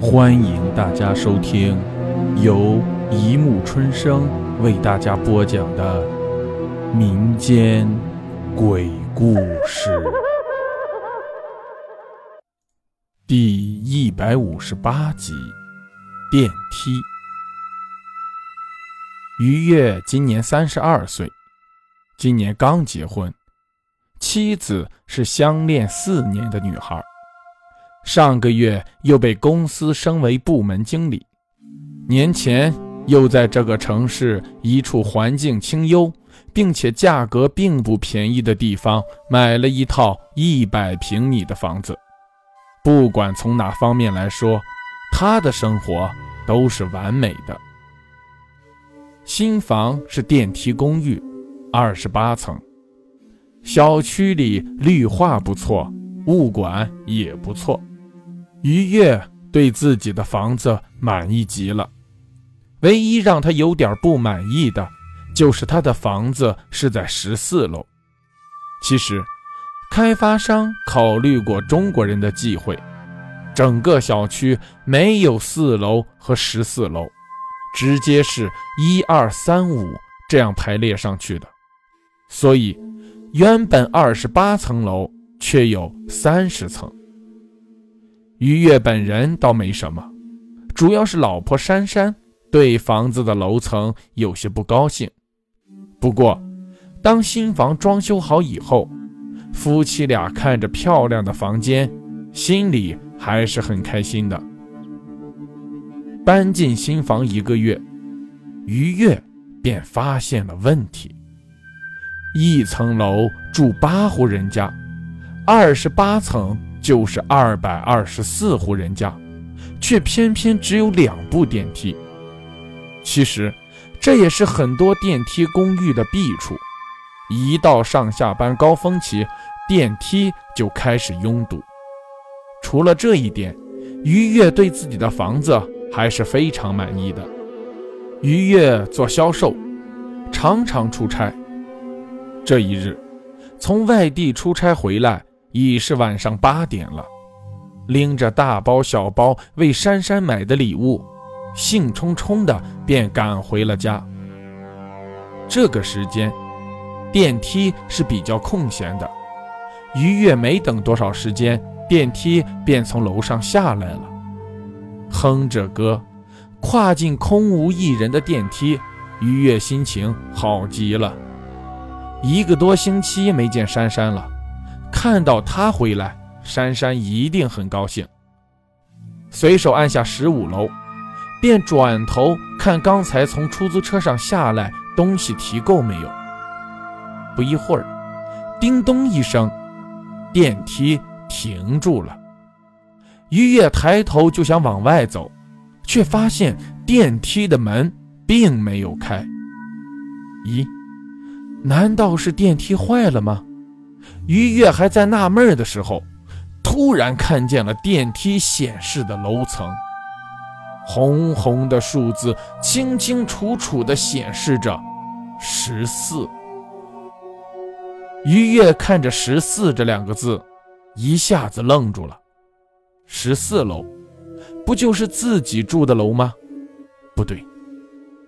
欢迎大家收听由一木春生为大家播讲的民间鬼故事第一百五十八集：电梯。于月今年三十二岁，今年刚结婚，妻子是相恋四年的女孩。上个月又被公司升为部门经理，年前又在这个城市一处环境清幽，并且价格并不便宜的地方买了一套一百平米的房子。不管从哪方面来说，他的生活都是完美的。新房是电梯公寓，二十八层，小区里绿化不错，物管也不错。于月对自己的房子满意极了，唯一让他有点不满意的，就是他的房子是在十四楼。其实，开发商考虑过中国人的忌讳，整个小区没有四楼和十四楼，直接是一二三五这样排列上去的，所以原本二十八层楼却有三十层。于月本人倒没什么，主要是老婆珊珊对房子的楼层有些不高兴。不过，当新房装修好以后，夫妻俩看着漂亮的房间，心里还是很开心的。搬进新房一个月，于月便发现了问题：一层楼住八户人家，二十八层。就是二百二十四户人家，却偏偏只有两部电梯。其实，这也是很多电梯公寓的弊处。一到上下班高峰期，电梯就开始拥堵。除了这一点，于月对自己的房子还是非常满意的。于月做销售，常常出差。这一日，从外地出差回来。已是晚上八点了，拎着大包小包为珊珊买的礼物，兴冲冲的便赶回了家。这个时间，电梯是比较空闲的。于月没等多少时间，电梯便从楼上下来了，哼着歌，跨进空无一人的电梯。于月心情好极了，一个多星期没见珊珊了。看到他回来，珊珊一定很高兴。随手按下十五楼，便转头看刚才从出租车上下来东西提够没有。不一会儿，叮咚一声，电梯停住了。于月抬头就想往外走，却发现电梯的门并没有开。咦，难道是电梯坏了吗？于月还在纳闷的时候，突然看见了电梯显示的楼层，红红的数字清清楚楚地显示着十四。于月看着“十四”这两个字，一下子愣住了。十四楼，不就是自己住的楼吗？不对，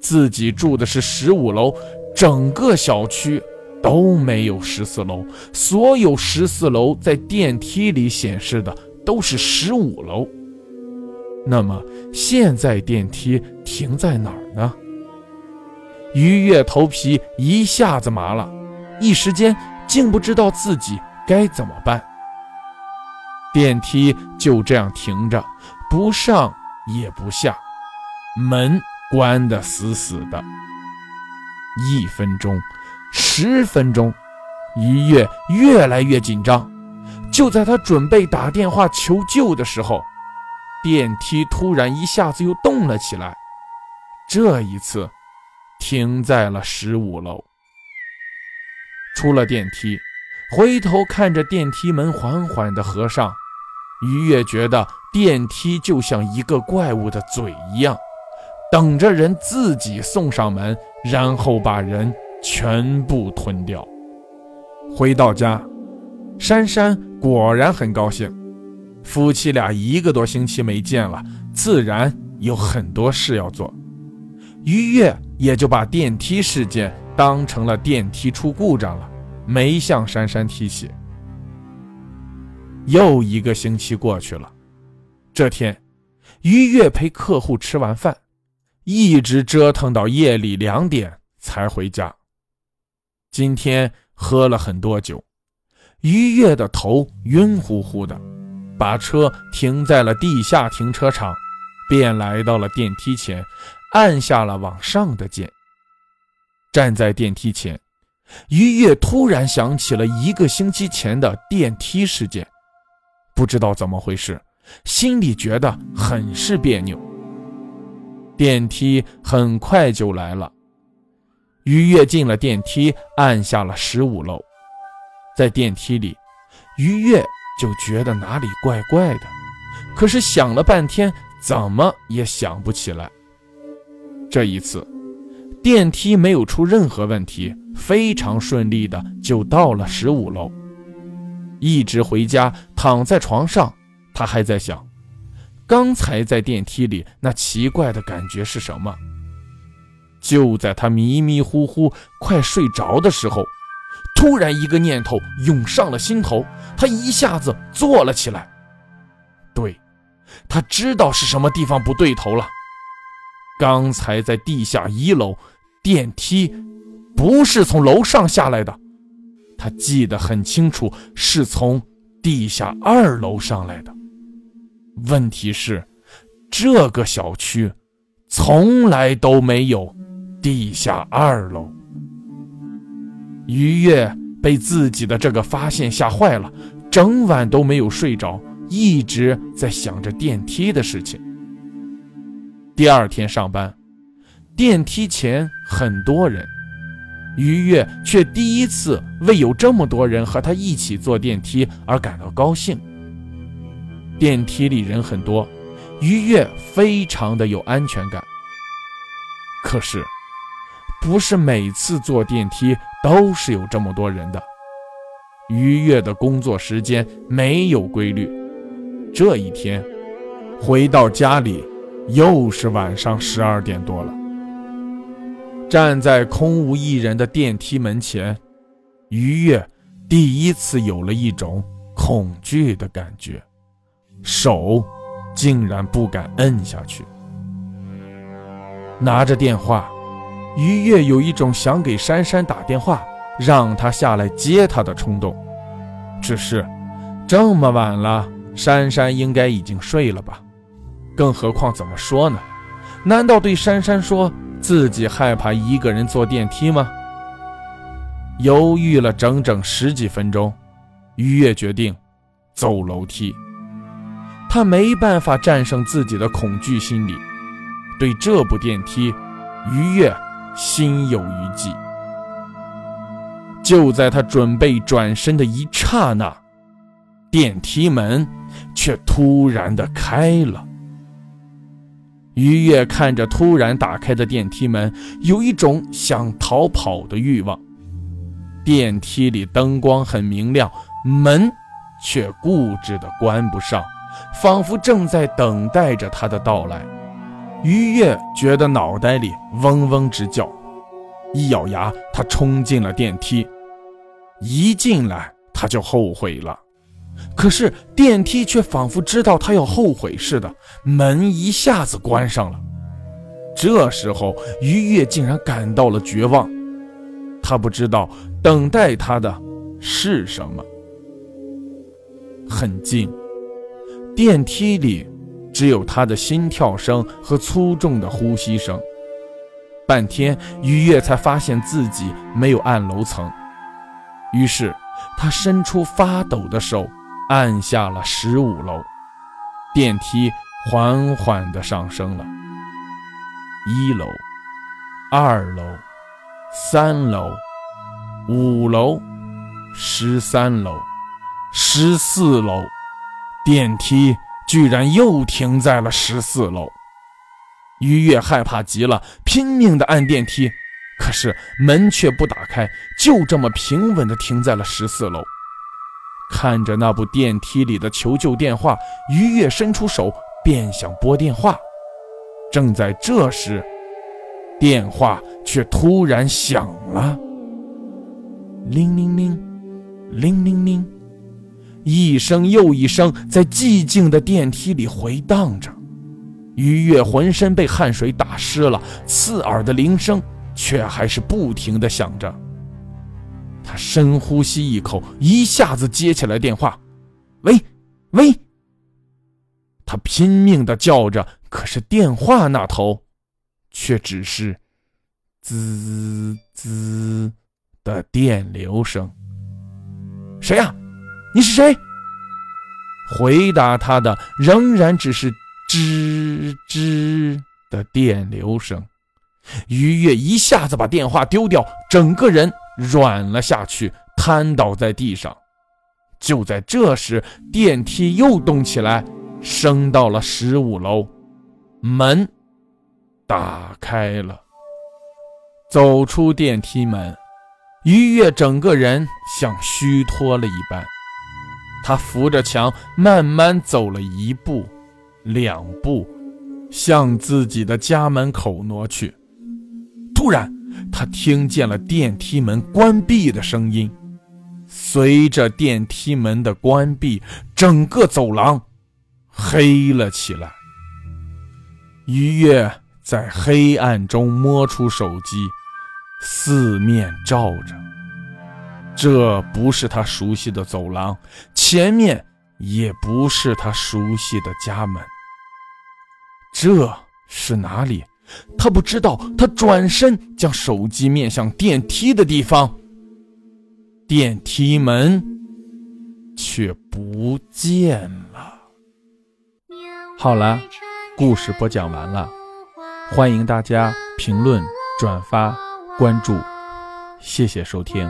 自己住的是十五楼，整个小区。都没有十四楼，所有十四楼在电梯里显示的都是十五楼。那么现在电梯停在哪儿呢？于月头皮一下子麻了，一时间竟不知道自己该怎么办。电梯就这样停着，不上也不下，门关得死死的。一分钟。十分钟，于月越来越紧张。就在他准备打电话求救的时候，电梯突然一下子又动了起来。这一次，停在了十五楼。出了电梯，回头看着电梯门缓缓的合上，于月觉得电梯就像一个怪物的嘴一样，等着人自己送上门，然后把人。全部吞掉。回到家，珊珊果然很高兴。夫妻俩一个多星期没见了，自然有很多事要做。于越也就把电梯事件当成了电梯出故障了，没向珊珊提起。又一个星期过去了，这天，于越陪客户吃完饭，一直折腾到夜里两点才回家。今天喝了很多酒，于越的头晕乎乎的，把车停在了地下停车场，便来到了电梯前，按下了往上的键。站在电梯前，于越突然想起了一个星期前的电梯事件。不知道怎么回事，心里觉得很是别扭。电梯很快就来了，于越进了电梯，按下了十五楼。在电梯里，于越就觉得哪里怪怪的，可是想了半天，怎么也想不起来。这一次，电梯没有出任何问题，非常顺利的就到了十五楼。一直回家，躺在床上，他还在想，刚才在电梯里那奇怪的感觉是什么。就在他迷迷糊糊快睡着的时候，突然一个念头涌上了心头，他一下子坐了起来。对，他知道是什么地方不对头了。刚才在地下一楼，电梯不是从楼上下来的。他记得很清楚，是从地下二楼上来的。问题是，这个小区从来都没有地下二楼。于越被自己的这个发现吓坏了，整晚都没有睡着，一直在想着电梯的事情。第二天上班，电梯前很多人。于越却第一次为有这么多人和他一起坐电梯而感到高兴。电梯里人很多，于越非常的有安全感。可是，不是每次坐电梯都是有这么多人的。于越的工作时间没有规律，这一天回到家里，又是晚上十二点多了。站在空无一人的电梯门前，于越第一次有了一种恐惧的感觉，手竟然不敢摁下去。拿着电话，于越有一种想给珊珊打电话，让她下来接他的冲动。只是这么晚了，珊珊应该已经睡了吧？更何况怎么说呢？难道对珊珊说？自己害怕一个人坐电梯吗？犹豫了整整十几分钟，于越决定走楼梯。他没办法战胜自己的恐惧心理，对这部电梯，于越心有余悸。就在他准备转身的一刹那，电梯门却突然的开了。于越看着突然打开的电梯门，有一种想逃跑的欲望。电梯里灯光很明亮，门却固执的关不上，仿佛正在等待着他的到来。于越觉得脑袋里嗡嗡直叫，一咬牙，他冲进了电梯。一进来，他就后悔了。可是电梯却仿佛知道他要后悔似的，门一下子关上了。这时候，于越竟然感到了绝望。他不知道等待他的是什么。很近，电梯里只有他的心跳声和粗重的呼吸声。半天，于越才发现自己没有按楼层，于是他伸出发抖的手。按下了十五楼，电梯缓缓地上升了。一楼、二楼、三楼、五楼、十三楼、十四楼，电梯居然又停在了十四楼。于越害怕极了，拼命地按电梯，可是门却不打开，就这么平稳地停在了十四楼。看着那部电梯里的求救电话，于越伸出手便想拨电话。正在这时，电话却突然响了，铃铃铃，铃铃铃，一声又一声在寂静的电梯里回荡着。于月浑身被汗水打湿了，刺耳的铃声却还是不停地响着。他深呼吸一口，一下子接起来电话：“喂，喂。”他拼命地叫着，可是电话那头，却只是“滋滋”的电流声。谁呀？你是谁？回答他的仍然只是“吱吱”的电流声。于月一下子把电话丢掉，整个人。软了下去，瘫倒在地上。就在这时，电梯又动起来，升到了十五楼，门打开了。走出电梯门，于月整个人像虚脱了一般。他扶着墙，慢慢走了一步、两步，向自己的家门口挪去。突然，他听见了电梯门关闭的声音，随着电梯门的关闭，整个走廊黑了起来。于月在黑暗中摸出手机，四面照着。这不是他熟悉的走廊，前面也不是他熟悉的家门，这是哪里？他不知道，他转身将手机面向电梯的地方，电梯门却不见了。好了，故事播讲完了，欢迎大家评论、转发、关注，谢谢收听。